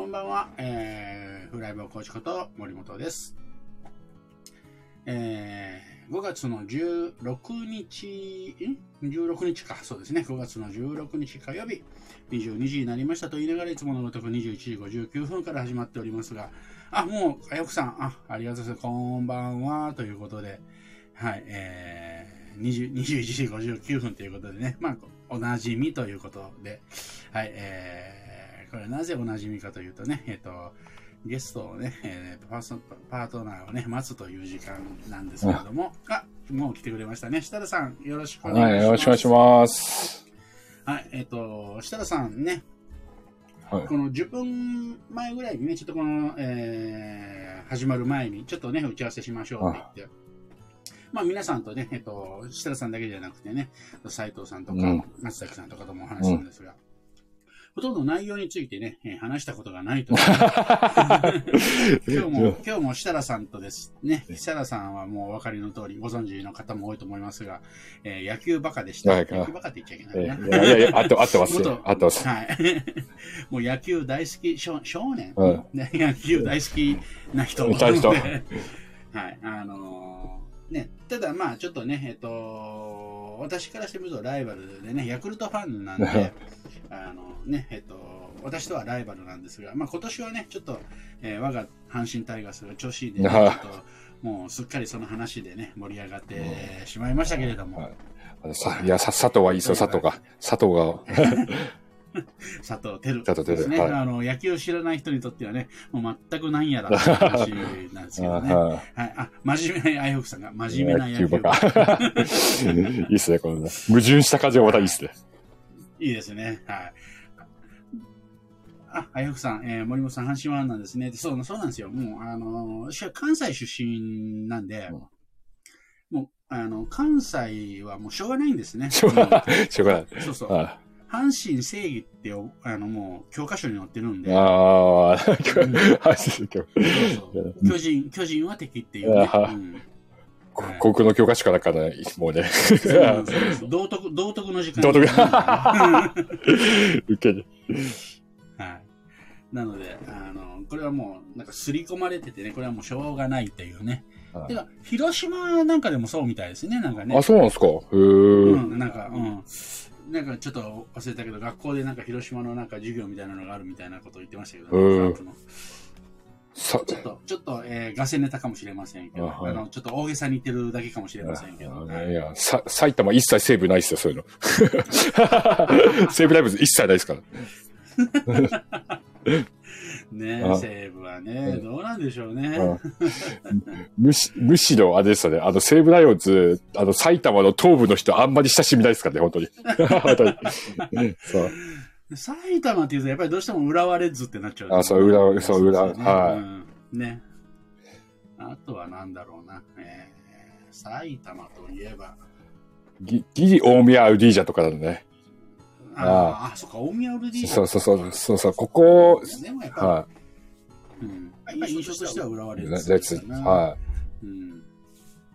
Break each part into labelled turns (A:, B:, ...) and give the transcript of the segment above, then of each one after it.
A: こんばんは、えー、フライボーコーチこと森本です。えー、5月の16日、ん ?16 日か、そうですね。5月の16日火曜日、22時になりましたと言いながらいつものごとく21時59分から始まっておりますが、あ、もう、あやくさん、あ、ありがとうございます。こんばんは、ということで、はい、えー、20 21時59分ということでね、まあ、おなじみということで、はい、えー、これなぜおなじみかというとね、えっ、と、ゲストをね、えーパーソパートナーをね、待つという時間なんですけれども、あ、もう来てくれましたね。設楽さん、よろしくお願いします。
B: はい、よろしくお願いします。
A: はい、えっ、と、設楽さんね、
B: はい。
A: この10分前ぐらいにね、ちょっとこの、えー始まる前に、ちょっとね、打ち合わせしましょうって言って、まあ皆さんとね、えっ、と、設楽さんだけじゃなくてね、斉藤さんとか、
B: うん。
A: 松崎さんとかともお話しするんですが、ほとんど内容についてね、えー話したことがないと。今日も、今日も設楽さんとですね、設楽さんはもうお分かりの通り、ご存知の方も多いと思いますが、えー野球バカでした。
B: はい
A: 野球バカって言っちゃいけ
B: え
A: ないな。
B: いやいやいや、あって、あってます。あってます。
A: はい。もう野球大好き少少年、
B: うん
A: ね野球大好きな人
B: な人
A: はい。あのーね、ただまあちょっとね、えっと、私からしてみるとライバルでね、ヤクルトファンなんで、あのね、えっと、私とはライバルなんですが、まあ今年はね、ちょっと、えー我が阪神タイガースが調子いいで、ね、っと、もうすっかりその話でね、盛り上がってしまいましたけれども、
B: はい。あのさいや、さ佐藤はいいですよ、佐藤が。佐藤が。
A: 佐藤輝
B: 佐藤輝
A: ですね、
B: はい
A: あの野球を知らない人にとってはね、もう全くなんやらって話なんですけどね。
B: は
A: はい、あ真面目な、あいほくさんが真面目な野球
B: 野球バカ。いいっすね、このね。矛盾した感じがまたいいっすね。
A: いいですね。はい。あ、あいほくさん、えー森本さん、阪神ファンなんですね。でそう、そうなんですよ。もう、あの、私は関西出身なんで、
B: うん
A: もう、あの、関西はもうしょうがないんですね。
B: しょうがない。しょうがない。
A: うんそうそう。
B: あ
A: 阪神正義って、あの、もう、教科書に載ってるんで、
B: あー、
A: うん
B: はい今日
A: そうそう巨人、巨人は敵っていうね。
B: 航空の教科書からかな、もうね。
A: そうなんです道徳、道徳の時間。
B: 道徳
A: は
B: 受ける。
A: い。なので、あの、これはもう、なんか刷り込まれててね、これはもうしょうがないっていうね。
B: はい
A: てか、広島なんかでもそうみたいですね、なんかね
B: あ、。そうなんですかへ
A: う
B: ー。
A: ん、なんか、うん。なんかちょっと忘れたけど、学校でなんか広島のなんか授業みたいなのがあるみたいなことを言ってましたけど、
B: うん
A: カープの
B: さ、
A: ちょっと、ちょっと、えー、ガセネタかもしれませんけど、
B: あはい
A: あの、ちょっと大げさに言ってるだけかもしれませんけど、
B: あ
A: はい
B: いや、さ、埼玉一切西武ないっすよ、そういうの。西武ライブズ一切ないですから。
A: ね
B: あ
A: 西武はね、
B: うん
A: どうなんでしょうね。
B: うんむし、むしろ、あれですよね、あの、西武ライオンズ、あの、埼玉の東部の人あんまり親しみないですからね、本当に。本当に。そう。
A: 埼玉っていうと、やっぱりどうしても浦和レッズってなっちゃう。
B: あそう浦和そう浦和
A: ね
B: はい
A: うんね。あとはなんだろうな。えー埼玉といえば、
B: ギギリ大宮アウディージャとかだね。
A: あーあ、そっか、大宮ウルディ
B: そうそうそう、そうそう、ここ、は
A: り、うん、印象としては浦和
B: い。
A: レッ
B: レ
A: ズ
B: は
A: うん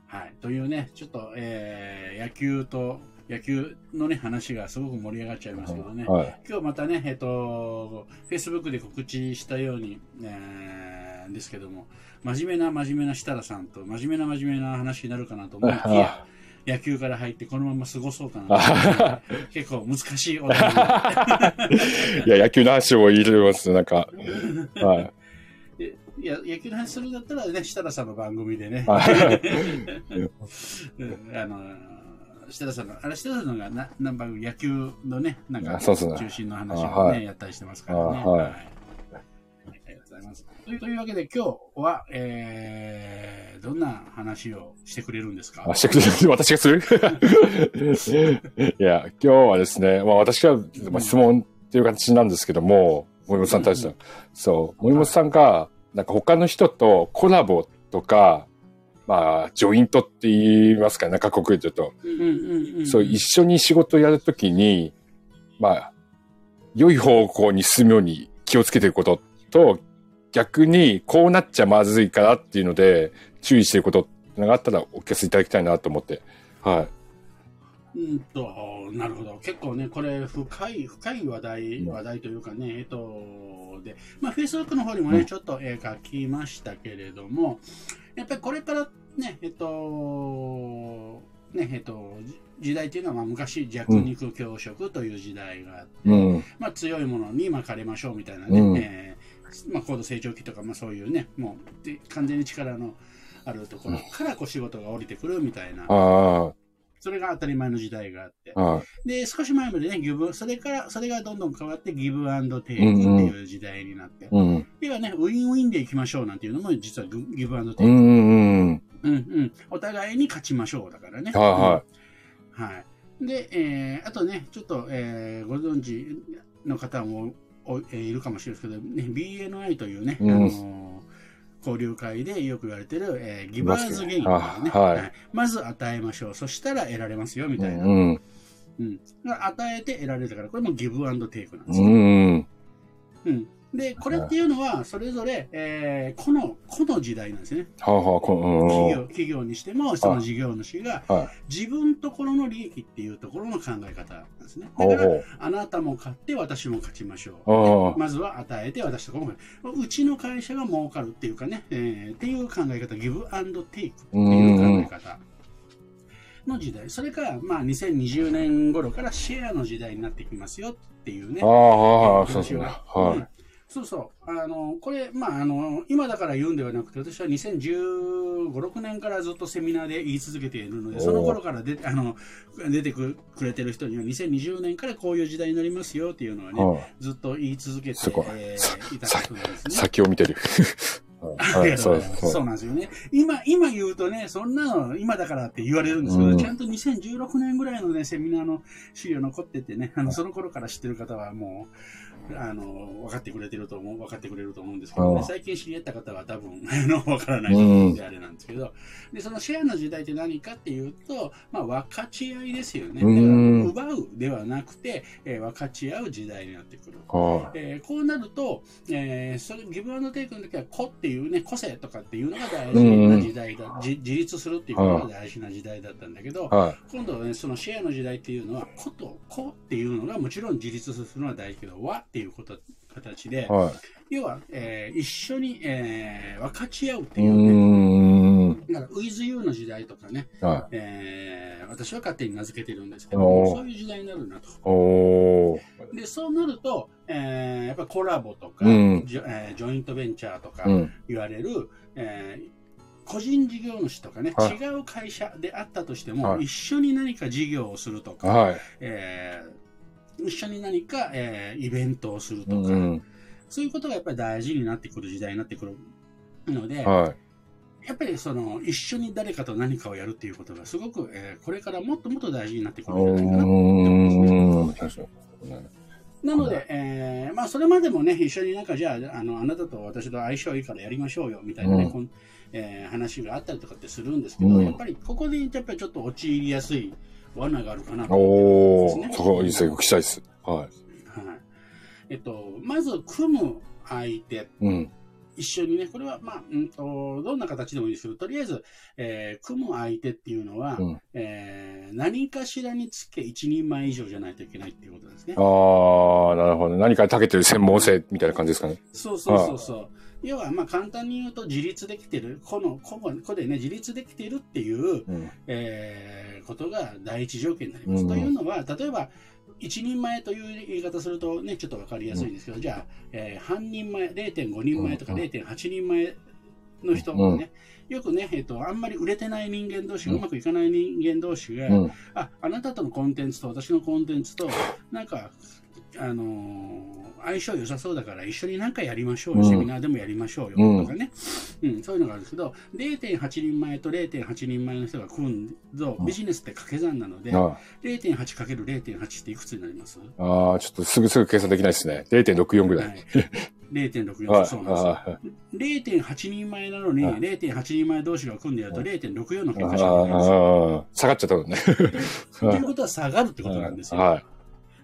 A: はい。というね、ちょっと、えー野球と、野球のね、話がすごく盛り上がっちゃいますけどね
B: い。。はい。
A: 今日またね、えっ、と、Facebook で告知したように、えーですけども、真面目な真面目な設楽さんと、真面目な真面目な話になるかなと思いきや、野球から入ってこのまま過ごそうかな。結構難しい
B: いや、野球の話も入れます、なんか。はい。
A: でいや野球の話するんだったらね、設楽さんの番組でね、あの、設楽さんの、あれ設楽さんのがな何番組、野球のね、なんか中心の話をね、
B: あはい
A: やったりしてますからね。
B: あはい
A: ありがとうございます。というというわけで今日は、えー、どんな話をしてくれるんですか？
B: あ、してくれる？私がする？いや、今日はですね、まあ私は、まあ、質問っていう形なんですけども、森本さんに対しては、そう、森本さんが、なんか他の人とコラボとか、まあ、ジョイントって言いますかね、なんか国で言うと、
A: うんうんうんうん、
B: そう、一緒に仕事をやるときに、まあ、良い方向に進むように気をつけてることと、逆にこうなっちゃまずいからっていうので、注意してることってのがあったらお聞かせいただきたいなと思って。はい。
A: うんと、なるほど。結構ね、これ、深い、深い話題、
B: うん
A: 話題というかね、えっと、で、まあ、Facebook の方にもね、
B: うん
A: ちょっと、えー書きましたけれども、やっぱりこれからね、えっと、ね、えっと、じ時代っていうのは、まあ、昔、弱肉強食という時代があって、
B: うん。
A: まあ、強いものに巻かれましょうみたいなね、
B: うん
A: えーまあ、高度成長期とか、まあ、そういうね、もうで完全に力のあるところからこう仕事が降りてくるみたいな、
B: あ
A: それが当たり前の時代があって
B: あ、、はい。
A: で、少し前までね、ギブ、それから、それがどんどん変わって、ギブアンドテイクっていう時代になって、
B: うん。
A: 要はね、ウィンウィンでいきましょうなんていうのも、実はグギブアンドテイク。
B: うんうんうん。
A: うんうん。お互いに勝ちましょうだからね。
B: はいは
A: はい。で、えーあとね、ちょっと、えーご存知の方もお、えーいるかもしれないですけど、ね、BNI というね、
B: うん
A: あのー交流会でよく言われてる、えーギバーズゲインというね、
B: あはい
A: まず与えましょう。そしたら得られますよ、み
B: い。
A: たいな。
B: うん。
A: うん。与えて得られるから、これもギブアンドテイクなんですよ。
B: うん。うん。
A: うん。で、これっていうのは、それぞれ、えー、個の、個の時代なんですね。
B: はあはあ、こ
A: 企業、
B: うん。
A: 企業にしても、その事業主が、
B: はい。
A: 自分ところの利益っていうところの考え方なんですね。だから。あなたも買って私も勝ちましょう。まずは与えて私とこもうちの会社が儲かるっていうかね、えーっていう考え方、ギブアンドテイクっていう考え方の時代。それから、まあ、2020年頃からシェアの時代になってきますよっていうね。
B: ああ、そうですね。はい。
A: そうそう。あの、これ、まあ、あの、今だから言うんではなくて、私は2015、6年からずっとセミナーで言い続けているので、その頃からであの出てくくれてる人には、2020年からこういう時代になりますよっていうのはね、
B: はい
A: ずっと言い続けてえーいたことなんですね。
B: 先を見てる。そう
A: なんですよね。今、今言うとね、そんなの今だからって言われるんですけど、
B: うん。
A: ちゃんと2016年ぐらいのね、セミナーの資料残っててね、あの、その頃から知ってる方はもう、あの、分かってくれてると思う、分かってくれると思うんですけどね、
B: うん
A: 最近知り合った方は多分、あの、分からない
B: うん
A: であれなんですけど、で、そのシェアの時代って何かっていうと、まあ、分かち合いですよね。奪うではなくて、えー分かち合う時代になってくる。
B: は
A: えーこうなると、えーそれギブアンドテイクの時は個っていうね個性とかっていうのが大事な時代だ、じ自立するっていうことが大事な時代だったんだけど、今度はねそのシェアの時代っていうのは個と個っていうのがもちろん自立するのは大事けど和っていうこと形で要は、えー一緒に、えー分かち合うって
B: い。う
A: いうね
B: ーん。
A: だから with you の時代とかね、
B: は
A: えー私は勝手に名付けてるんですけどそういう時代になるなと。でそうなると、えーやっぱりコラボとか、
B: うん
A: ジョえージョイントベンチャーとか
B: うん。
A: 言われる、えー個人事業主とかね、
B: はい
A: 違う会社であったとしても、
B: はい
A: 一緒に何か事業をするとか、
B: はい。
A: えー一緒に何か、えーイベントをするとか、
B: うん。
A: そういうことがやっぱり大事になってくる時代になってくるので、
B: はい。
A: やっぱりその一緒に誰かと何かをやるっていうことがすごく、えーこれからもっともっと大事になってくるんじゃないかなと思いま。なので、えーまあ、それまでもね、一緒になんか、じゃあ、あの、あなたと私と相性いいからやりましょうよ、みたいなね、
B: うん
A: こんえー話があったりとかってするんですけど、
B: うん
A: やっぱりここでやっぱりちょっと陥りやすい罠があるかなと
B: お
A: 思ってますね。
B: ー。そこ、いいです。はい。
A: はい。えっと、まず、組む相手、
B: うん。
A: 一緒にね、これは、まあ、うんと、どんな形でもいいですけど、とりあえず、えー組む相手っていうのは、
B: うん
A: えー何かしらにつけ一人前以上じゃないといけないっていうことですね。
B: あー、なるほど。何かに長けてる専門性みたいな感じですかね。
A: そうそうそうそう。要は、まあ、簡単に言うと、自立できてる、この、ここでね、自立できてるっていう、
B: うん。
A: えーことが第一条件になります。
B: うん
A: というのは、例えば、一人前という言い方するとね、ちょっとわかりやすいんですけど、じゃあ、えー半人前、0.5人前とか
B: うん。
A: 0.8人前の人がね、よくね、えっ、と、あんまり売れてない人間同士、
B: うん、
A: うまくいかない人間同士が、
B: うん、
A: あ、あなたとのコンテンツと私のコンテンツと、なんか、あのー、相性良さそうだから一緒に何かやりましょうよ、セミナーでもやりましょうよ、とかね、うん、うん、そういうのがあるんですけど、0.8人前と0.8人前の人が組んぞ、ビジネスって掛け算なので、0.8×0.8 っていくつになります？
B: ああ、ちょっとすぐすぐ計算できないですね。0.64ぐら
A: い。
B: はい、0.64、
A: そうなんですよ。0.8人前なのに、0.8チーマ同士が組んでやると0.64の結果しかないんですよ。
B: 下がっちゃったもんね。
A: ということは下がるってことなんですよ。
B: は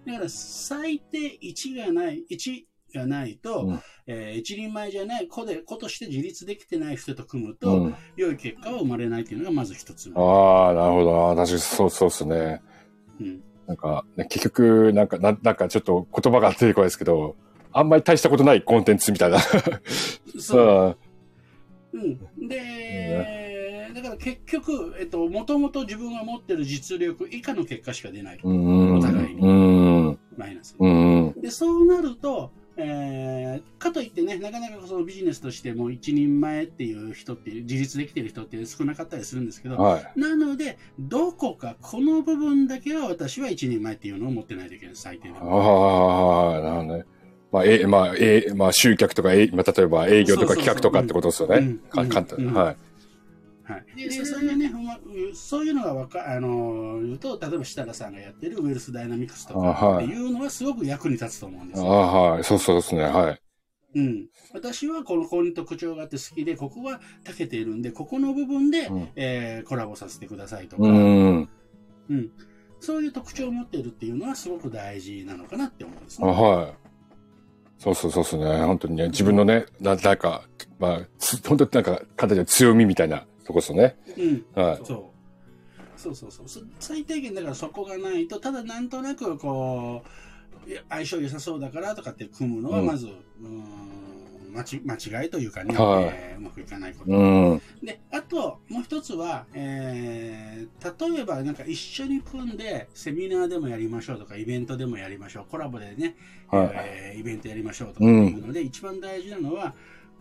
B: い、
A: だから最低1がない、1がないと、
B: うん、
A: えー、一人前じゃない子で、子として自立できてない人と組むと、
B: うん、
A: 良い結果は生まれないというのがまず一つ。
B: ああ、なるほど。確かにそうそうですね。
A: うん、
B: なんか、ね、結局、なんか、ななんかちょっと言葉が出てこないですけど、あんまり大したことないコンテンツみたいな。
A: そう。うん。で、だから結局、えっと、もともと自分が持ってる実力以下の結果しか出ない。
B: うん。
A: お互いに
B: うん。
A: マイナス。
B: うん。
A: で、そうなると、えー、かといってね、なかなかそのビジネスとしても一人前っていう人っていう、自立できてる人って少なかったりするんですけど、
B: はい。
A: なので、どこかこの部分だけは私は一人前っていうのを持ってないといけない、最低で
B: あ
A: も。
B: あ、なるほどね。まあ、え、まあ、え、まあ、集客とか、え、まあ、例えば営業とか企画とかってことですよね
A: うん。
B: か簡単。
A: うん
B: はい。
A: はい、ででそれがね、うまそういうのがわかあの言うと、例えば設楽さんがやってるウェルスダイナミクスと
B: あ
A: か
B: はい
A: っていうのはすごく役に立つと思うんです
B: あ
A: よ。
B: あ、はい。そうそうですね。はい。
A: うん、私はこのこの特徴があって好きで、ここは長けているんで、ここの部分で、
B: うん
A: えーコラボさせてくださいとか、
B: うん。
A: うんそういう特徴を持っているっていうのはすごく大事なのかなって思うんです
B: あ
A: ね。
B: はい。そうそうそうですね。本当にね、自分のね、ななんか、まあ、つ本当になんか、簡単に言うと強みみたいなとこですよね。
A: うん
B: はい。
A: そうそうそうそうそ最低限だからそこがないとただなんとなくこう相性良さそうだからとかって組むのは
B: うん
A: まず、うーん間ち間違いというかね、
B: はい
A: えーうまくいかないこと、
B: うん。
A: であともう一つは、えー例えばなんか一緒に組んでセミナーでもやりましょうとかイベントでもやりましょうコラボでね、
B: はい。
A: えーイベントやりましょうとかいうので、一番大事なのは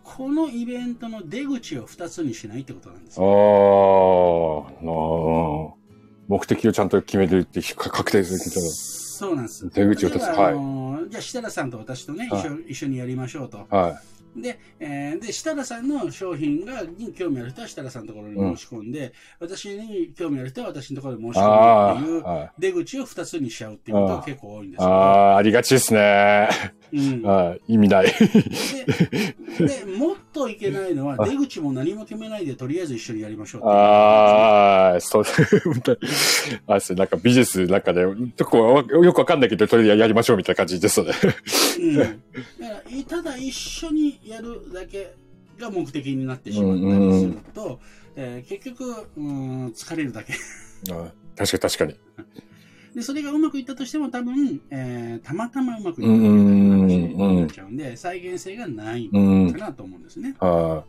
A: このイベントの出口を2つにしないってことなんです
B: ああ
A: よ
B: ー、うん目的をちゃんと決めるってか確定する。
A: そうなんです。
B: 出口を立つ
A: 例えばあのーじゃあ、設楽さんと私とね、
B: はい
A: 一緒一緒にやりましょうと。
B: は
A: で、えーで、設楽さんの商品がに興味ある人は設楽さんのところに申し込んで、私に興味ある人は私のところに申
B: い。
A: し込
B: あ
A: むっていう。出口を2つにしちゃうっていうことが結構多いんですよ、
B: ああ、ありがちですね。
A: うん
B: はい。意味ない。
A: でで、もっといけないのは、出口も何も決めないで、とりあえず一緒にやりましょう
B: あ あ、そう、本当に。あれですね、なんかビジネスなんかで、ちょっとよくわかんないけど、とりあえずやりましょうみたいな感じですよね。
A: うん、だからいただ一緒にやるだけが目的になってしまったりすると、えー結局うん疲れるだけ
B: あ確かに確かに。
A: でそれがうまくいったとしても多分、えーたまたまうまくいったいな話になっちゃうんで再現性がない
B: うん
A: か。なと思うんですね。
B: は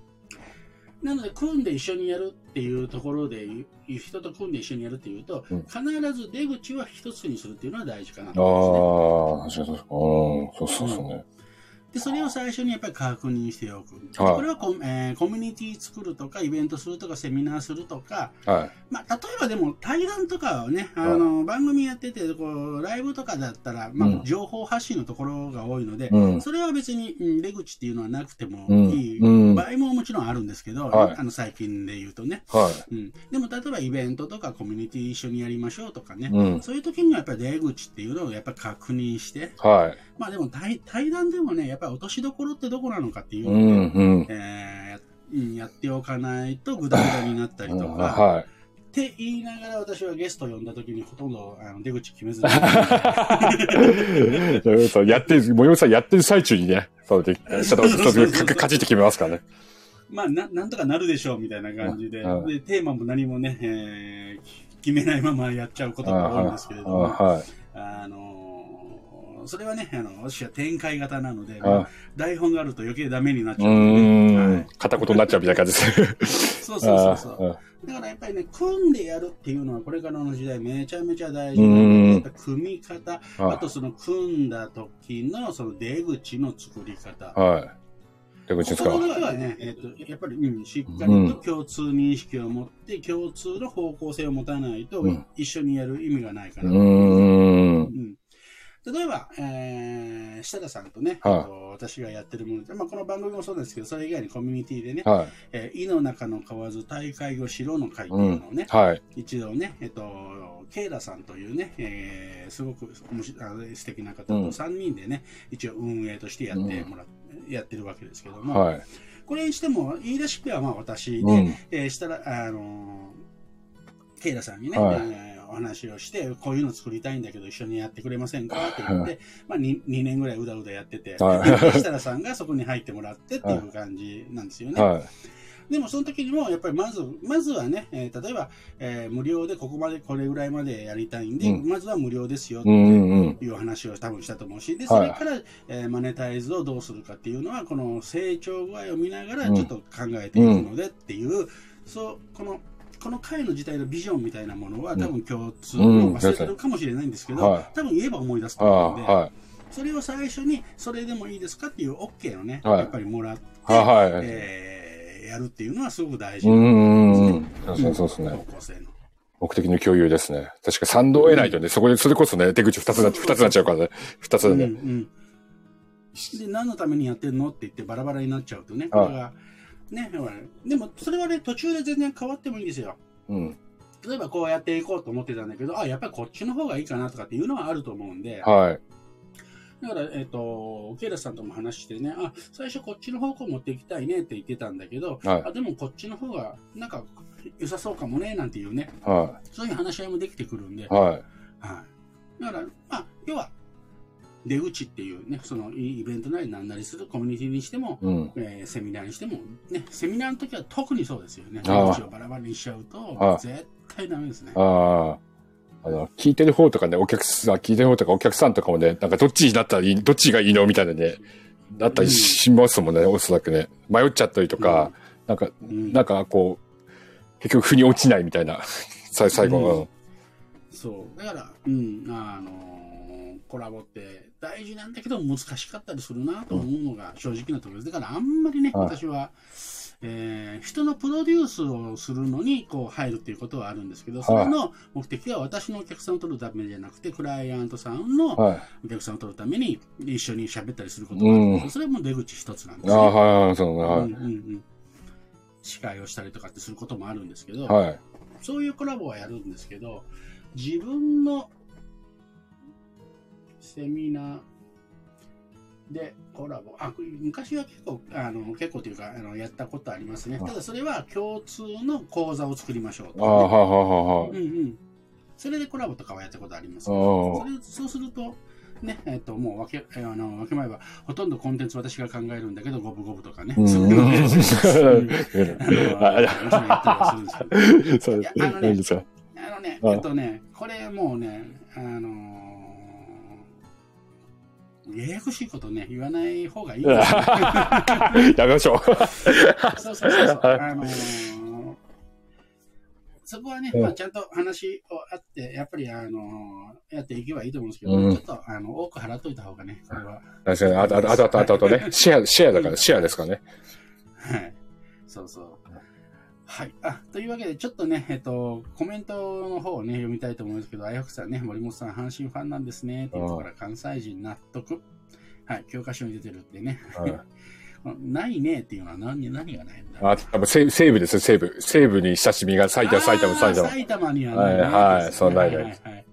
A: なので組んで一緒にやるっていうところで人と組んで一緒にやるっていうと、
B: うん
A: 必ず出口は一つにするっていうのは大事かな
B: あ
A: と思うんですね。
B: あ、確かに確かに。うん、そうそうそうね。
A: で、それを最初にやっぱり確認しておく。
B: はい
A: これはコ,、えーコミュニティ作るとか、イベントするとか、セミナーするとか、
B: はい。
A: まあ、例えばでも対談とかはね、あの、番組やってて、こう、ライブとかだったら、まあ、
B: うん
A: 情報発信のところが多いので、
B: うん。
A: それは別に、うん出口っていうのはなくても
B: うん
A: いい
B: うん
A: 場合ももちろんあるんですけど、
B: はい
A: あの最近で言うとね、
B: は
A: うん。でも例えばイベントとかコミュニティ一緒にやりましょうとかね、
B: い。うん。
A: そういう時にはやっぱり出口っていうのをやっぱり確認して、
B: はい。
A: まあでも対対談でもね、やっぱり落としどころってどこなのかっていう
B: う
A: のを
B: うん。
A: えーうんやっておかないとグダグダになったりとか、
B: は
A: って言いながら私はゲストを呼んだ時にほとんどあの出口決めずに、
B: やってる、森本さんやってる最中にね、そちょっと、ちょっと決めますからね。
A: まあななんとかなるでしょうみたいな感じで、
B: うん
A: でテーマも何もね、えー決めないままやっちゃうことが多いんですけれども、
B: はい。
A: あのーそれはね、あの私は展開型なので、
B: あ
A: 台本があると余計ダメになっち
B: う
A: ゃうので、
B: ーん
A: はい。
B: 片言になっちゃうみたいな感じです。
A: そうそうそうそう。
B: あ
A: だからやっぱりね、組んでやるっていうのはこれからの時代めちゃめちゃ大事な組み方、
B: あ
A: あとその組んだ時のその出口の作り方。
B: はい。出口ですか
A: ここはね、えっ、と、やっぱり、うん、しっかりと共通認識を持って、共通の方向性を持たないと、
B: うん
A: 一緒にやる意味がないか
B: う
A: な。
B: ーん。
A: うん例えば、えー、設楽さんとね、
B: はい
A: えっと私がやってるもので、まあ、この番組もそうですけど、それ以外にコミュニティでね、
B: はい。
A: えー、井の中の蛙大会をしろの会っていうのをね、
B: はい。
A: 一度ね、えっと、ケイラさんというね、えーすごく素敵な方と
B: うん
A: 3人でね、一応運営としてやってもらっ、やってるわけですけども、
B: はい。
A: これにしても、言い出しっぺはまあ私で、
B: うん。
A: えーしたら、あのーケイラさんにね、
B: はい
A: えーお話をして、こういうの作りたいんだけど一緒にやってくれませんか？って言って、まあ 2, 2年ぐらいうだうだやってて、設楽さんがそこに入ってもらってっていう感じなんですよね。
B: はい。
A: でもその時にも、やっぱりまず、まずはね、えー例えば、えー無料でここまで、これぐらいまでやりたいんで、
B: うん。
A: まずは無料ですよって
B: うんうんうん。
A: いう話を多分したと思うし、で、
B: はい。
A: それから、えーマネタイズをどうするかっていうのは、この成長具合を見ながら
B: うん。
A: ちょっと考えていくのでっていう、そう、この、この会の自体のビジョンみたいなものは多分共通、
B: うん
A: 忘れてるかもしれないんですけど、
B: はい
A: 多分言えば思い出すと
B: あ
A: 思うんで、
B: あ、はい。
A: それを最初に、それでもいいですかっていう OK をね、
B: はい
A: やっぱりもらって、
B: はいはい。
A: えーやるっていうのはすごく大事
B: うん
A: な
B: うんうん。そうそうですね。
A: 方向性の。
B: 目的の共有ですね。確か賛同を得ないとね、そこで、それこそね、出口二つな、二つになっちゃうからね。二つ
A: うん
B: でね。
A: うん、で何のためにやってるのって言ってバラバラになっちゃうとね、
B: はい
A: これが、ね、でもそれはね、途中で全然変わってもいいんですよ。
B: うん。
A: 例えばこうやっていこうと思ってたんだけど、あ、やっぱりこっちの方がいいかなとかっていうのはあると思うんで、
B: はい。
A: だから、えっ、と、ケイラさんとも話してね、あ、最初こっちの方向持っていきたいねって言ってたんだけど、
B: はい
A: あでもこっちの方がなんか良さそうかもねなんていうね、
B: は
A: そういう話し合いもできてくるんで、
B: い。はい。
A: はい。だから、まあ、要は、出口っていうね、そのイイベントなりなんなりするコミュニティにしても、
B: うん。
A: えーセミナーにしても、ね、セミナーの時は特にそうですよね。出口をバラバラにしちゃうと
B: は、い
A: 絶対ダメですね。
B: ああ。あの、聞いてる方とかね、お客さん、聞いてる方とかお客さんとかもね、なんかどっちになったらいい、どっちがいいのみたいなね、なったりしますもんね、おそらくね。迷っちゃったりとか、なんか、
A: うん
B: なんかこう、結局腑に落ちないみたいな、最最後の。
A: そう。だから、うん、あのーコラボって大事なんだけど難しかったりするなと思うのが正直なところです。だからあんまりね、
B: はい
A: 私は、えー人のプロデュースをするのにこう入るっていうことはあるんですけど、それの目的は私のお客さんを取るためじゃなくて、クライアントさんの
B: はい。
A: お客さんを取るために一緒に喋ったりすることがあるんですけど、それも出口一つなんです
B: ああ、
A: ね。
B: はいはい、そうね、は
A: うんうんうん司会をしたりとかってすることもあるんですけど、
B: い。はい。
A: そういうコラボはやるんですけど、自分のセミナー。でコラボ、あ昔は結構、あの結構というかあの、やったことありますね。
B: あ
A: ただそれは共通の講座を作りましょうと。
B: ああ、はいはいはい
A: うんうん。それでコラボとかはやったことあります。それそうすると、ね、えっと、もう分け、えあの、分け前は、ほとんどコンテンツ私が考えるんだけど、五分五分とかね。
B: うん。
A: そういうの ですあのね。あのね、
B: あ
A: えっとね、これもうね、あのー、ややこしいことね、言わない方がいいね。
B: やめましょう。
A: そうそうそうそう。
B: はい
A: あのーそこはね、
B: うん
A: まあ、ちゃんと話をあって、やっぱり、あのーやっていけばいいと思うんですけど、
B: うん
A: ちょっと、あの、多く払っといた方がね、これは。
B: 確かに、あと、あと、あと、あと、ね、シェア、シェアだから、シェアですからね。
A: はい。そうそう。はい。あ、というわけで、ちょっとね、えっと、コメントの方をね、読みたいと思うんですけど、あやふくさんね、森本さん、阪神ファンなんですね、っていうところから、関西人納得。はい、教科書に出てるってね。
B: はい
A: ないねっていうのは何何がないんだ
B: あ、多分西西部ですよ、西部。西部に親しみが埼玉、埼玉、埼玉。
A: 埼玉にはない、ね。
B: はいはいそうないね
A: はいはい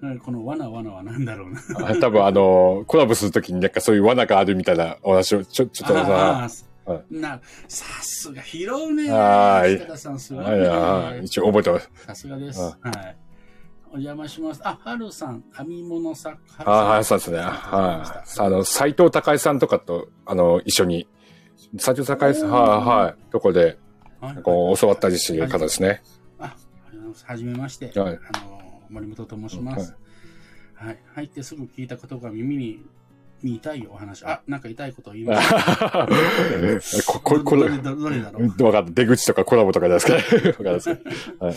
A: はいこのわなわなは何だろうな。
B: あ多分あの、コラボするときになんかそういう罠があるみたいなお話を、ちょ、ちょっと
A: あ
B: さ、
A: ー
B: は
A: なさすが拾うね。
B: はい
A: 設楽さんすごい
B: はい
A: ね。
B: はい一応覚えてます。
A: さすがです。
B: は
A: はい。お邪魔します。あ、はるさん、編み物作家。
B: あはい、そうですね。はい。あの、斎藤隆さんとかと、あの、一緒に、斎藤隆さん、はい、はい、とこで、
A: はい
B: こう、教わったりしてる方ですね。
A: あ、はじめまして。
B: はい
A: あの、森本と申します。はい。入ってすぐ聞いたことが耳に、に痛いお話。あ、なんか痛いことを言いました。
B: こ、こ、これ、
A: どれだろう。
B: わかんない。出口とかコラボとかですかね。わかんないですけど。
A: はい。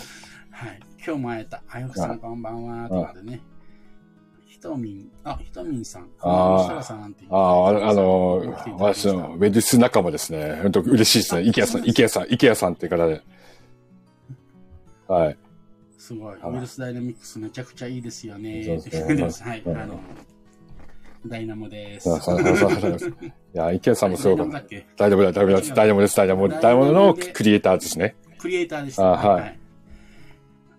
A: 今日も会えた。あよくさんこんばんは。とかでね。ひとみん、あ、ひとみんさん。
B: あ。ああ、あの私のウェディス仲間ですね。本当嬉しいですね。池谷さん、池谷さん、池谷さんって方で。はい。
A: すごい。ウ
B: はい
A: ィルスダイナミックスめちゃくちゃいいですよね。
B: そうですね
A: ですはい。あ
B: うん
A: の、ダイナモです。
B: いや、池谷さんもすごく
A: ダイナモだっけ？
B: ダイナモだ、ダイナモです、ダイナモです、ダイナモ、ダイナモのクリエイターですね。
A: クリエイターです、
B: あはい
A: い。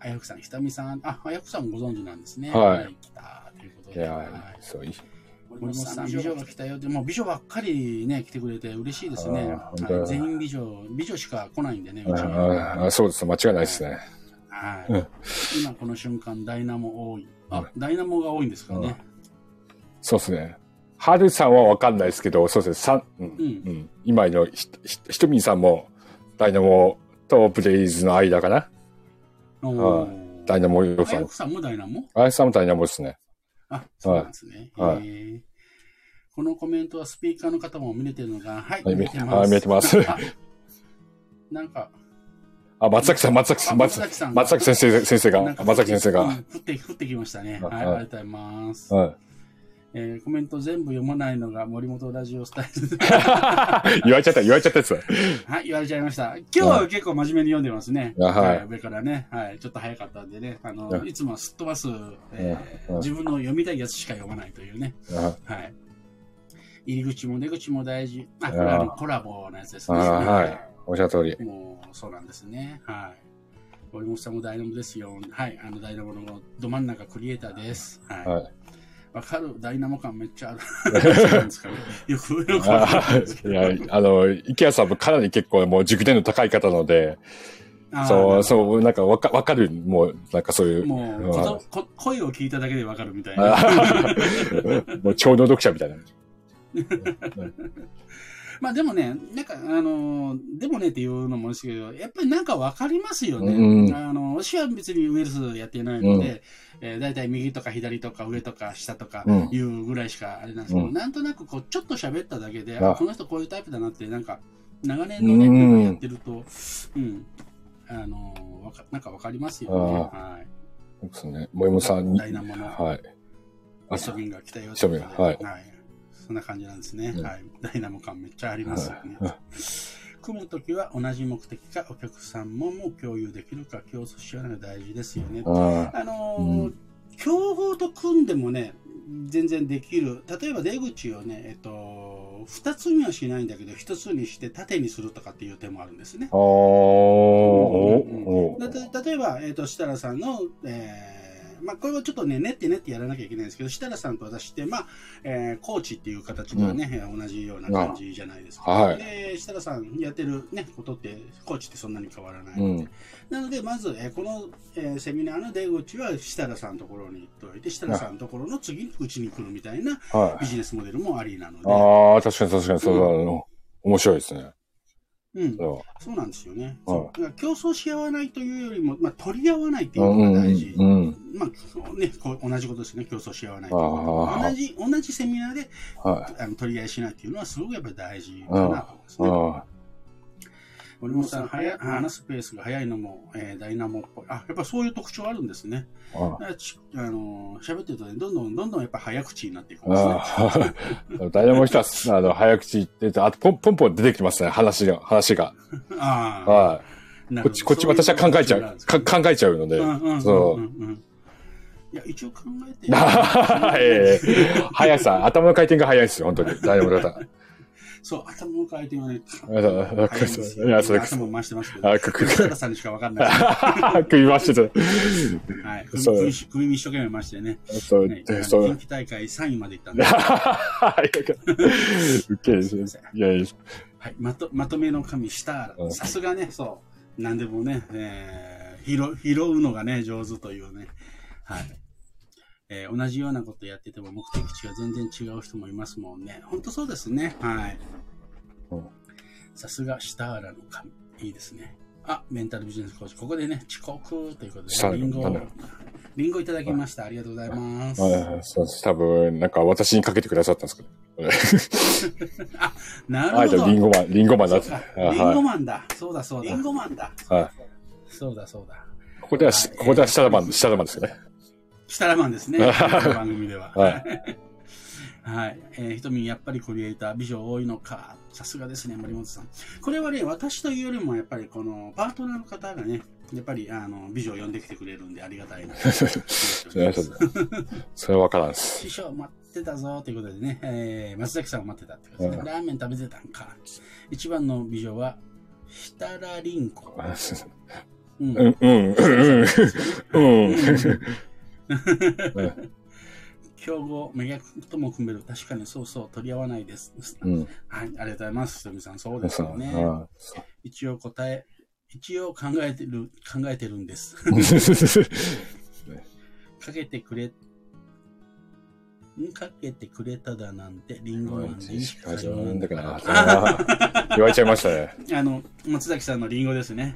A: あやくさん、ひたみさん、あ、あやくさんご存知なんですね。
B: はい
A: 来たということ
B: い
A: で。は
B: や
A: い、
B: そういい。
A: 森本さん、美女が来たよって、もう美女ばっかりね、来てくれて嬉しいですね。全員美女、美女しか来ないんでね、うち
B: あ
A: は。
B: あそうです、間違いないですね。
A: はい
B: うん
A: 今この瞬間、ダイナモ多い。あ、ダイナモが多いんですかね。
B: そうですね。ハルさんはわかんないですけど、そうですね、うん、
A: うん
B: うん。今のひ、ひ、ひとみんさんも、ダイナモとブレイズの間かな？
A: お
B: は
A: ー
B: ダイナモ予算
A: あや。くさんもダイナモ？
B: あやさんもダイナモですね。
A: あ、そうなんですね。
B: はい
A: えーこのコメントはスピーカーの方も見れてるのが、はい、
B: はい
A: 見れてます。
B: はい見れてます
A: あなんか、
B: あ、松崎さん、松崎さん、
A: あ
B: 松
A: 松崎さんが
B: 松崎先生、先生が、松崎先生
A: うん
B: が。
A: 降って、降ってきましたね。はい、
B: はい
A: ありがとうございます。
B: はい。
A: えーコメント全部読まないのが森本ラジオスタイルで。
B: 言われちゃった、言われちゃったやつ。
A: はい、言われちゃいました。今日は結構真面目に読んでますね。
B: あはい
A: 上からね。はい、ちょっと早かったんでね。あの、
B: うん
A: いつもはすっ飛ばす、えー
B: うん
A: 自分の読みたいやつしか読まないというね。はい。入り口も出口も大事。あ、これあのコラボのやつですね。
B: あはい。おっしゃる通り。
A: もう、そうなんですね。はい。森本さんもダイナモですよ。はい。あの、ダイナモのど真ん中クリエイターです。はい。
B: はい。
A: わかるダイナモ感めっちゃある。よく、よくわかるんですけ
B: い
A: ど。
B: や、あの、池谷さんもかなり結構もう熟練の高い方なので、そう、そう、なんかわかわかる、もう、なんかそういう、
A: もうことこ、声を聞いただけでわかるみたい
B: あ
A: な。
B: ーもう超能読者みたいな。
A: まあでもね、なんか、あのーでもねっていうのもですけど、やっぱりなんかわかりますよね。
B: うん
A: あの、私は別にウイルスやってないので、えー、だいたい右とか左とか上とか下とか
B: うん
A: いうぐらいしかあれなんですけど、
B: うん
A: なんとなくこう、ちょっと喋っただけで、この人こういうタイプだなって、なんか、長年のね、
B: うん
A: やってると、うん、あのか、なんかわかりますよね。はい。
B: そうですね。森本さんに。はい。あ
A: イソビンが来たよ
B: イソビンはい
A: そんな感じなんですね。
B: うん
A: はい。ダイナモ感めっちゃありますよね。
B: はい
A: 組むときは同じ目的かお客さんもも共有できるか競争し合うのが大事ですよね。
B: あ
A: あのー
B: うん
A: 競合と組んでもね、全然できる。例えば出口をね、えっと、二つにはしないんだけど、一つにして縦にするとかっていう手もあるんですね
B: あ。。おーお
A: だ
B: ー
A: て例えば、えっ、と、設楽さんの、えーまあ、これはちょっとね、練って練ってやらなきゃいけないんですけど、設楽さんと私って、まあ、えーコーチっていう形ではね、えー同じような感じじゃないですか。
B: はい
A: で、設楽さんやってるね、ことって、コーチってそんなに変わらない
B: うん
A: ので。なので、まず、えーこの、えーセミナーの出口は設楽さんのところに行っておいて、設楽さんのところの次にうちに来るみたいな
B: はい。
A: ビジネスモデルもありなので、
B: ああ、確かに確かに、そうだ、あの、面白いですね。
A: うん、
B: そ
A: そうなんですよね。競争し合わないというよりも、まあ、取り合わないって
B: う。
A: いうのが大事。
B: うん。
A: まあね、こう同じことですね、競争し合わない同じ同じセミナーで
B: はい。
A: あの取り合いしないっていうのは、すごくやっぱり大事かなと思いますね。
B: あ
A: 森本さん、早い話すペースが早いのも、えーダイナモっぽい。あ、やっぱそういう特徴あるんですね。
B: あ。
A: のー喋ってるとね、どんどんどんどんやっぱ早口になっていくんですね。
B: ダイナモの人は、あの、早口言ってて、あと、ポンポンポン出てきますね、話が、話が。
A: ああ、
B: はい。こっち、こっち、私は考えちゃう。か考えちゃうので。そう
A: うんいや、一応考えて。
B: ええ速さ、頭の回転が速いですよ、本当に。ダイナモの方。
A: そう、頭の回転はね、
B: そう
A: 早い
B: やそれ
A: 頭も回してますけど。
B: あ、く、く、
A: 設楽さんにしか分かんない。
B: 食いましてた。
A: はい。首
B: そう
A: 首一生懸命回してね。
B: そう
A: ね、
B: でそう。
A: 近畿大会3位まで行ったんで。
B: うっけえですね。いやいや、
A: はい。まと、まとめの神、シター。さすがね、そう。なんでもね、えー、拾、拾うのがね、上手というね。はい。えー同じようなことやってても目的地が全然違う人もいますもんね。本当そうですね。はい
B: うん。
A: さすがシターラの神。いいですね。あ、メンタルビジネスコーチ。ここでね、遅刻ということで、リンゴリンゴいただきました。ありがとうございます。
B: はいそうです。多分、なんか私にかけてくださったんですけど。あ、
A: なるほど。
B: リンゴマン、リンゴマンだ
A: リンゴ
B: は
A: マンだ。そうだそうだ。リンゴマンだ。
B: い。はい。
A: そうだそうだ。
B: ここではし、ここでは下田マン、下田マンですよね。
A: シタラマンですね。番組では。
B: はい。
A: はい。えー、ひとみん、やっぱりクリエイター、美女多いのか。さすがですね、森本さん。これはね、私というよりも、やっぱりこの、パートナーの方がね、やっぱり、あの、美女を呼んできてくれるんで、ありがたいな。
B: それはわからんです。
A: 師匠待ってたぞということでね、えー、松崎さんを待ってたってことですね。
B: うん
A: ラーメン食べてたんか。一番の美女は、シタラリンコ。うん
B: うん、うん、うん、うん。うん。
A: 競合、真逆とも組める。確かにそうそう、取り合わないです。
B: うん。
A: はい、ありがとうございます。ひとみさん、そうですよね。
B: あ
A: 一応答え、一応考えてる、考えてるんです。かけてくれ、かけてくれただなんて、リンゴマンで
B: 石川城なんだから、言われちゃいましたね。
A: あの、松崎さんのリンゴですね。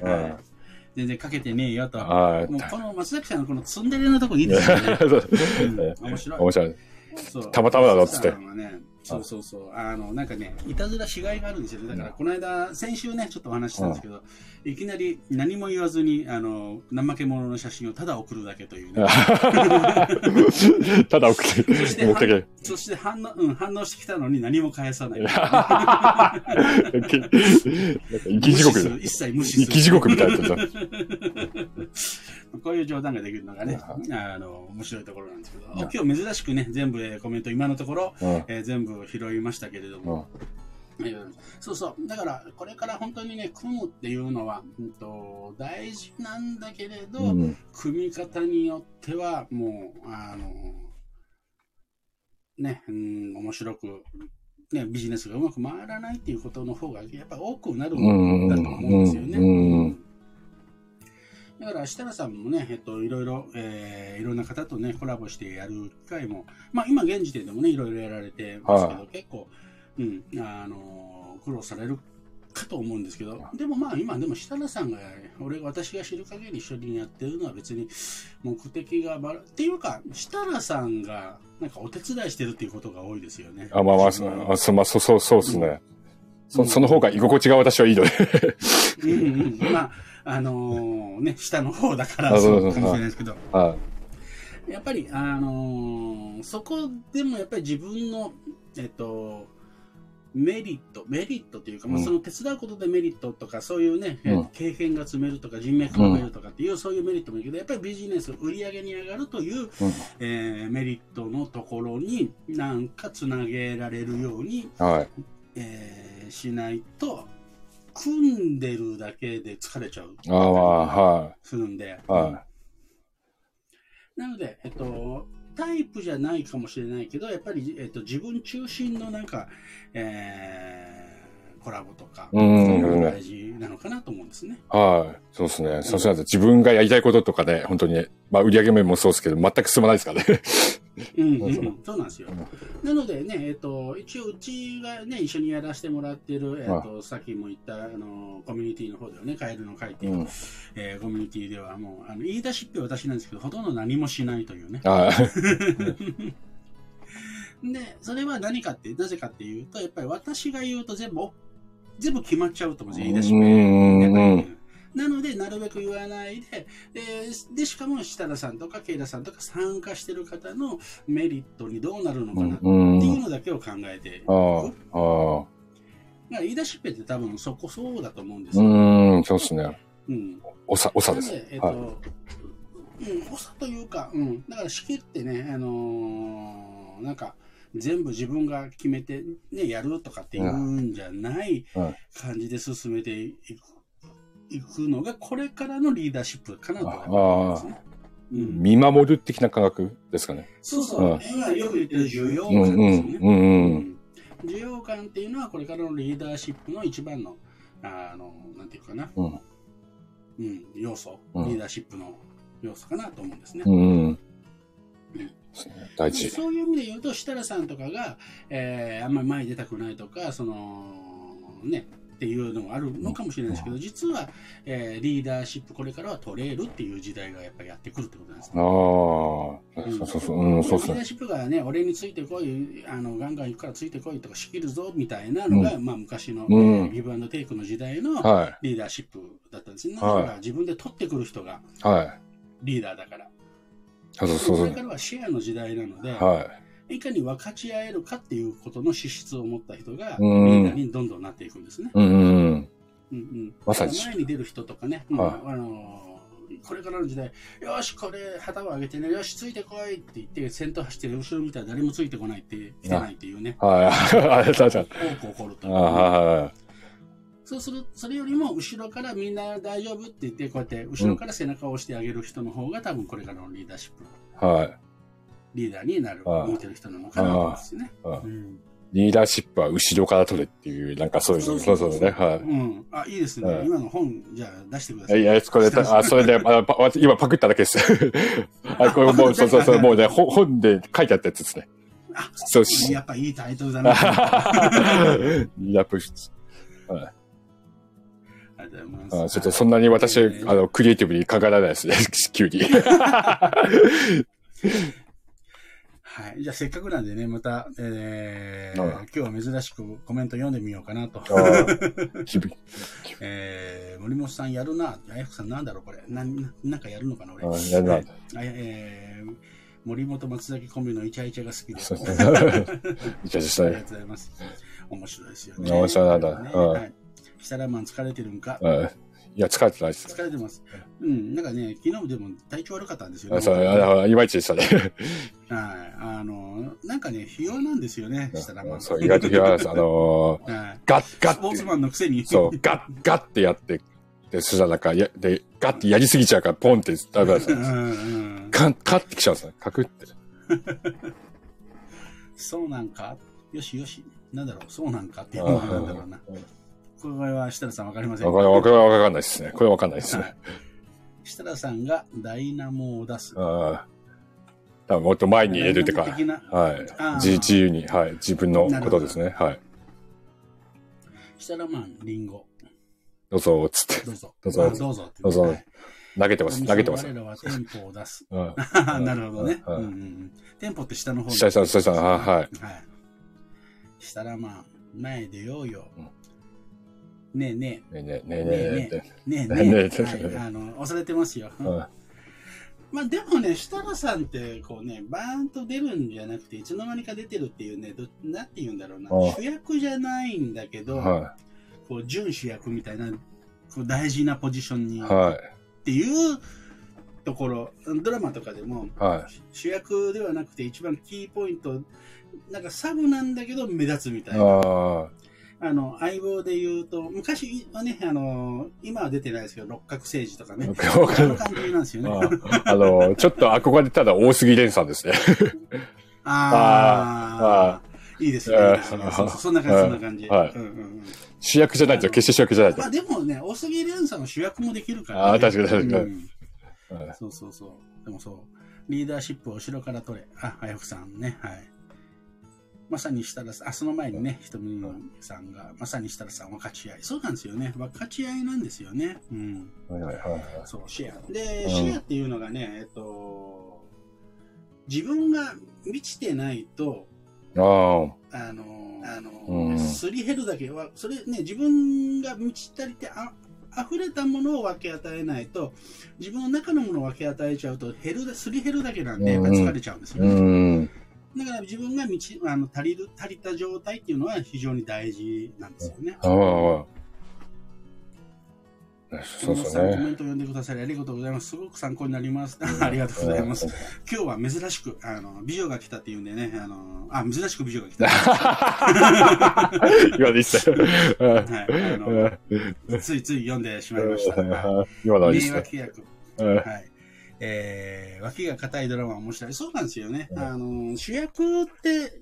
A: 全然かけてねえよと。
B: あ
A: もうこの松崎さんのこのツンデレのとこいいですよね。うん面白い。
B: 面白い。
A: そう
B: たまたまだろっつって
A: 松崎さんはねそうそうそう。あの、なんかね、いたずらしがいがあるんですよね。だから、この間、先週ね、ちょっとお話ししたんですけど、いきなり何も言わずに、あの、怠け者の写真をただ送るだけというね。
B: ただ送って、
A: そして。そして反応、うん、反応してきたのに何も返さない。
B: なんか生き地獄
A: 一切無視する。
B: 生き地獄みたいなやつだ。
A: こういう冗談ができるのがね、あの、面白いところなんですけど、今日珍しくね、全部えーコメント今のところ、
B: うん。
A: えー全部拾いましたけれども、
B: うん。
A: えーそうそう。だから、これから本当にね、組むっていうのは、うんと、大事なんだけれど、
B: うん。
A: 組み方によっては、もう、あの、ね、うん、面白く、ね、ビジネスがうまく回らないっていうことの方が、やっぱ多くなるんだと思うんですよね。
B: うん。うん。うん
A: だから、設楽さんもね、えっと、いろいろ、えーいろんな方とね、コラボしてやる機会も、まあ、今現時点でもね、いろいろやられてますけど、
B: は
A: 結構、うん、あの、苦労されるかと思うんですけど、でもまあ、今、でも設楽さんが、俺、私が知る限り一緒にやってるのは別に目的がばら、っていうか、設楽さんが、なんかお手伝いしてるっていうことが多いですよね。
B: あ、まあまあ、そまあ、そう、そう、そうですね。
A: うん。
B: そその方が居心地が私はいいので。
A: うん。うん、まあ、あのね、下の方だから
B: あ
A: そ
B: そう
A: か。もしれないですけど、
B: は
A: やっぱり、あのーそこでもやっぱり自分の、えっと、メリット、メリットというか、まあ、
B: うん
A: その手伝うことでメリットとか、そういうね、
B: うん。
A: 経験が積めるとか、人脈が増えるとかっていう、そういうメリットもいいけど、やっぱりビジネス、売り上げに上がるという、
B: い。うん。
A: えーメリットのところになんかつなげられるように、
B: はい。
A: えーしないと、組んでるだけで疲れちゃう。
B: ああ、まあ、は
A: するんで。
B: い。は
A: なので、えっと、タイプじゃないかもしれないけど、やっぱり、えっと、自分中心のなんか、えーコラボとか、
B: うん
A: そういうのが大事なのかなと思うんですね。
B: い。はい。そうですね。そうしないと自分がやりたいこととかね、本当にね、まあ、売上面もそうですけど、全く進まないですからね。
A: うんうんう、
B: そう
A: なんですよ。なのでね、えっと、一応うちがね、一緒にやらせてもらってる、えっと、さっきも言った、あの、コミュニティの方ではね、カエルの会っていう、
B: うん
A: えーコミュニティではもう、あの、言い出しっぺは私なんですけど、ほとんど何もしないというね。
B: はい。
A: で、それは何かって、なぜかっていうと、やっぱり私が言うと全部、全部決まっちゃうと思うんですよ、言い出しっぺ。
B: うんうんうん
A: なので、なるべく言わないで、で、でしかも設楽さんとかケイラさんとか参加してる方のメリットにどうなるのかなって
B: うん。
A: いうのだけを考えていく。
B: ああ、ああ。
A: だから言い出しっぺって多分そこそうだと思うんです
B: う
A: よ。
B: ーん、そうですね。
A: うん。
B: おさ、おさです
A: えっと、
B: はい
A: うん、補佐というか、うん、だから仕切ってね、あのーなんか、全部自分が決めて、ね、やるとかっていうんじゃない
B: うん
A: 感じで進めていくいくのが、これからのリーダーシップかなと
B: あ
A: 思いますね。うん、
B: 見守る的な感覚ですかね。
A: そうそう、
B: うん
A: 今よく言ってる需要感ですよね。
B: ん。うんうん。
A: 需要感っていうのはこれからのリーダーシップの一番のあのなんていうかな、
B: うん
A: うん要素、
B: うん
A: リーダーシップの要素かなと思うんですね。
B: うん。大事。
A: そういう意味で言うと設楽さんとかが、えーあんまり前に出たくないとかそのねっていうのもあるのかもしれないですけど、実は、えーリーダーシップこれからは取れるっていう時代がやっぱりやってくるってことなんです
B: あ
A: ね。
B: あ、そうそうそう、うん、そうそう
A: リーダー。シップがね、俺についてこい、あのガンガン行くからついてこいとか仕切るぞみたいなのが、まあ昔の、
B: うん
A: えーギブアンドテイクの時代の
B: は
A: リーダーシップだったんですね。だ
B: はい
A: から自分で取ってくる人が
B: い。はい。
A: リーダーだから。
B: そうそうそう
A: これからはシェアの時代なので、
B: はい
A: かに分かち合えるかっていうことの資質を持った人が、リ
B: うん
A: ーダーにどんどんなっていくんですね。
B: い。うんうん。
A: うんうん、
B: まさに
A: 前に出る人とかね、うん
B: はい
A: あのーこれからの時代、よし、これ、旗を上げてね、よし、ついてこいって言って、先頭走ってる後ろ見たら誰もついてこないって、来てないっていうね、
B: はい。あ
A: 多く起こると。そうする、それよりも後ろからみんな大丈夫って言って、こうやって後ろから背中を押してあげる人の方が多分これからのリーダーシップ、
B: はい。
A: リーダーになる、
B: はい
A: 向いてる人なのかなすよね。
B: リーダーシップは後ろから取れっていう、なんかそういう、そうそうね。は
A: うん。あ、いいですね。
B: はい
A: 今の本、じゃあ出してくださ
B: い。
A: い。
B: いや、これ、あ、それで、あパ今パクっただけです。あ、これもう、そうそうそう、もうね、ほ本で書いてあったやつですね。
A: あ、
B: そうし、
A: やっぱいいタイトルだな。
B: やっぱり、
A: ありがとうございます
B: あちょっとそんなに私、
A: えー
B: あの、クリエイティブに考えられないですね、急に。
A: はい。じゃあせっかくなんでね、また、えー
B: はい
A: 今日は珍しくコメント読んでみようかなと。えー、森本さんやるな。あやふさんなんだろうこれ。なん、なんかやるのかな俺。
B: あやるな
A: はいあえー、森本松崎コンビのイチャイチャが好きです。
B: そうですね。いちゃいちゃしたね
A: ありがとうございます。面白いですよね。
B: 面白いなんだ
A: ね
B: うん
A: はい。シタラマン疲れてるんか？
B: うんいや、疲れてないです。
A: 疲れてます。うん。なんかね、昨日でも体調悪かったんですよね。
B: あそうあのいまいちでしたね。
A: はい。あの、なんかね、ひ弱なんですよね、シタラマン。
B: そう、意外とひなんです。あのー、
A: はい。
B: ガッガ
A: スポーツマンのくせに。
B: そう、ガッガッてやって、で、そしたらなんか、や、で、ガッてやりすぎちゃうから、ポンってダメなんですよ。
A: うんうん。
B: カン、カッてきちゃうんですね。カクって。
A: そうなんか？よしよし。なんだろう、そうなんかっていうのはなんだろうな。これは設楽さんわかりません
B: わかんわかんわかんないですね。これわかんないです
A: は
B: ね
A: い。設楽さんがダイナモを出す。
B: ああ。多分もっと前に入れるってかはい
A: あー。
B: 自自由に、はい。自分のことですね。はい。
A: 設楽マン、リンゴ。
B: どうぞ、つって。
A: どうぞ。
B: どうぞ
A: あどうぞ
B: 投げてます。投げてます。
A: 我らは店舗を出す。
B: うん。
A: なるほどね。
B: はい
A: うんうんうん店舗って下の方に
B: 下下下下あはい
A: はい。したらまあ、前出ようよ
B: うん。
A: ねえね
B: ねえねえねえねえ
A: え、ねえ
B: ねえ
A: ねえ。
B: ねえ
A: はいあの、忘れてますよ。
B: う ん
A: まあでもね、設楽さんって、こうね、バーンと出るんじゃなくて、いつの間にか出てるっていうね、どなんて言うんだろうな。主役じゃないんだけど、
B: は
A: こう、準主役みたいな、こう大事なポジションに
B: い。
A: っ
B: はい。
A: ていうところ、ドラマとかでも、
B: は
A: 主役ではなくて一番キーポイント、なんかサブなんだけど目立つみた
B: い。
A: いな。
B: あ
A: あの、相棒で言うと、昔はね、あの、今は出てないですけど、六角政治とかね。
B: あ。わかる。
A: あの感じなんですよね。
B: ああの、ちょっと憧れてたのは大杉蓮さんですね。
A: ああ、いいですね。そんな感じ、そんな感じ。
B: 主役じゃないと、決して主役じゃないと
A: ま。あでもね、大杉蓮さんの主役もできるから、ね。
B: あー確かに確かに
A: そうそうそう。でもそう。リーダーシップを後ろから取れ。あ、あやふさんね。はい。まさに設楽さん、あ、その前にね、ひとみさんが、まさに設楽さん分かち合い。そうなんですよね。分かち合いなんですよね。うん。
B: はいはいはいはい。
A: そう、シェア。で、
B: うん
A: シェアっていうのがね、えっと、自分が満ちてないと、
B: ああ。
A: あの、あの、
B: うん
A: すり減るだけは、それね、自分が満ち足りてあ、溢れたものを分け与えないと、自分の中のものを分け与えちゃうと、減る、すり減るだけなんで、やっぱり疲れちゃうんですよ
B: う
A: ね。
B: ん。
A: だから自分が満ち、あの、足りる、足りた状態っていうのは非常に大事なんですよね。
B: ああ。そうですよ
A: コメン
B: ね。
A: ト読んでくださりありがとうございます。すごく参考になります。ありがとうございます。今日は珍しく、あの、美女が来たっていうんでね、あの、あ、珍しく美女が来た。
B: 今の一切。
A: はい。あの、ついつい読んでしまいました。は
B: 今のはいいっ
A: い名
B: すね。
A: 脇役。
B: うん
A: はい。えー、脇が硬いドラマは面白い。そうなんですよね。
B: うん
A: あの、主役って、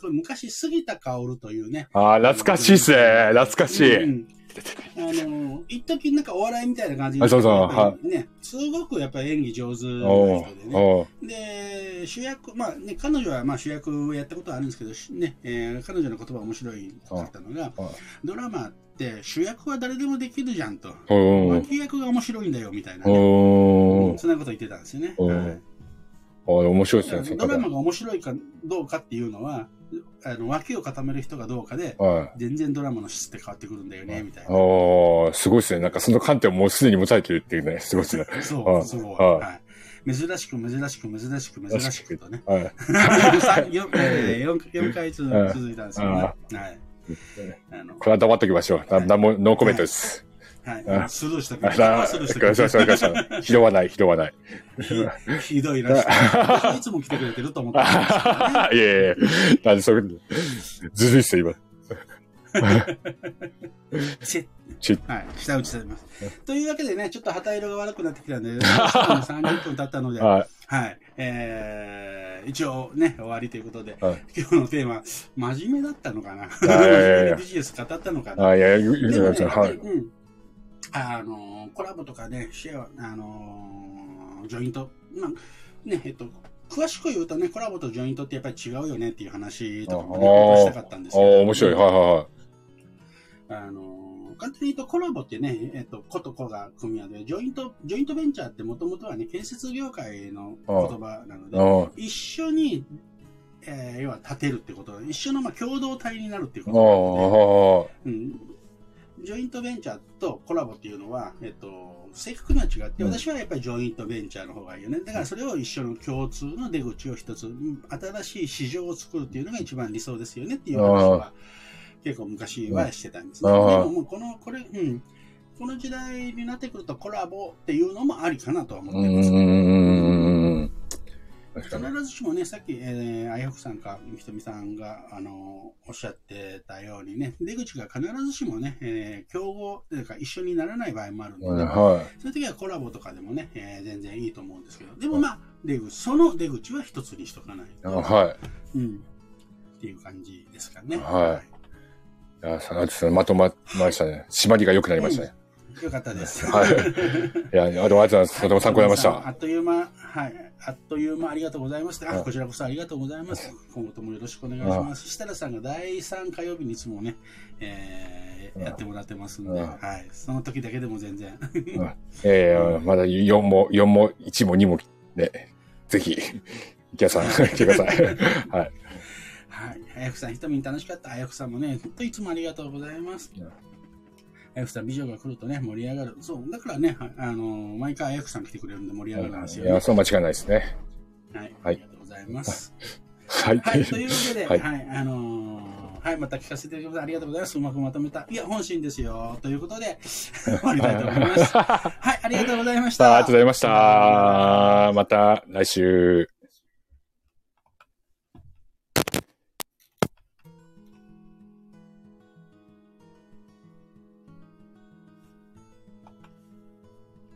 A: これ昔、杉田薫というね。
B: ああ、懐かしいっすね。懐かしい。
A: うんあの、一時なんかお笑いみたいな感じで、
B: あそうそう
A: やっぱりね、すごくやっぱり演技上手な
B: お
A: 人でね。
B: お
A: で、主役、まあね、彼女はまあ主役をやったことはあるんですけど、しね、えー彼女の言葉が面白いかったのが、ドラマって主役は誰でもできるじゃんと。
B: お
A: 脇役が面白いんだよみたいな、ね。
B: お
A: そんなこと言ってたんですよね。
B: うん
A: はい
B: あ面白いですね、
A: ドラマが面白いかどうかっていうのは、あの脇を固める人がどうかで、
B: はい。
A: 全然ドラマの質って変わってくるんだよね、みたいな。
B: ああ、すごいですね。なんかその観点をもうすでに持たれてるっていうね、すごいですね。
A: そう、
B: はい
A: すごい。
B: はい
A: はい。珍しく、珍しく、珍しく、珍しくとね。
B: はい。
A: 4, えー、4, 4回続
B: はい
A: たんですよね。はい。あの、
B: これは黙っておきましょう。な
A: はい
B: なんも、ノーコメントです。
A: はい
B: あ。
A: スルーしたけ
B: あ
A: ど、
B: あ、
A: スルーした
B: わかりましたわかりました拾わない、拾 わない。
A: ひひどいらしい。私 いつも来てくれてると思ってた。
B: いやいやなんでそれ、ずるいっすよ、今。
A: チ
B: ち
A: ェはい、下打ちされます。というわけでね、ちょっと旗色が悪くなってきたんで、30分経ったので、は、
B: はい
A: えー、一応ね、終わりということで、
B: はい
A: 今日のテーマ、真面目だったのかな？
B: いやいやいや
A: ビジネス語ったのか
B: い。
A: な？
B: あ、いや、言うてください。はい。
A: あの、コラボとかね、シェア、あの、ジョイント、まあ、ね、えっと、詳しく言うとね、コラボとジョイントってやっぱり違うよねっていう話とかもね、本当はしたかったんです
B: ああ、
A: けど。
B: 面白い。はいはいはい。
A: あの、簡単に言うとコラボってね、えっと、子と子が組み合わせで、ジョイント、ジョイントベンチャーってもともとはね、建設業界の言葉なので、
B: あ
A: 一緒に、えー要は立てるってこと一緒のまあ共同体になるっていう
B: あ、
A: こと
B: あ
A: なんで、うん。ジョイントベンチャーとコラボっていうのは、えっと、正確には違って、
B: うん
A: 私はやっぱりジョイントベンチャーの方がいいよね。だからそれを一緒の共通の出口を一つ、うん新しい市場を作るっていうのが一番理想ですよねっていう話は、結構昔はしてたんですね。でももうこの、これ、うん。この時代になってくるとコラボっていうのもありかなとは思
B: う
A: ってます。
B: ん。
A: 必ずしもね、さっき、えー、あやふくさんか、ひとみさんが、あのおっしゃってたようにね、出口が必ずしもね、えー競合というか一緒にならない場合もあるので、
B: は
A: そういう時はコラボとかでもね、えー全然いいと思うんですけど、でもまあ、出口、その出口は一つにしとかない
B: い。
A: と、
B: は
A: うん、っていう感じですかね。
B: はいい。いや、さあですね、まとまりましたね。締まりが良くなりましたね。
A: よかったです。
B: はい。いや、ありがとうございます。とても参考になりました。
A: あっという間、はい。あっという間ありがとうございました。こちらこそありがとうございます。今後ともよろしくお願いします。設楽さんが第3火曜日にいつもね、えー
B: うん
A: やってもらってますんで、
B: うん
A: はい。その時だけでも全然。
B: ええまだ4も、4も、1も2も、ね、ぜひ、池谷さん、来てください。はい。
A: はい。あやふさん、ひとみに楽しかった。あやふさんもね、本当いつもありがとうございます
B: うん。
A: あやふさん、美女が来るとね、盛り上がる。そう、だからね、はいあのー毎回あやふさん来てくれるんで盛り上がるんですよ、ね。
B: いや、そう間違いないですね。
A: はい。あ
B: はい
A: りがとうございます。
B: はい。
A: はい、というわけで、は、
B: はいい
A: あのーはい、また聞かせていただきます。ありがとうございます。うまくまとめた。いや、本心ですよ。ということで、終わりたいと思います。はい、ありがとうございました。
B: ありがとうございました。また来週。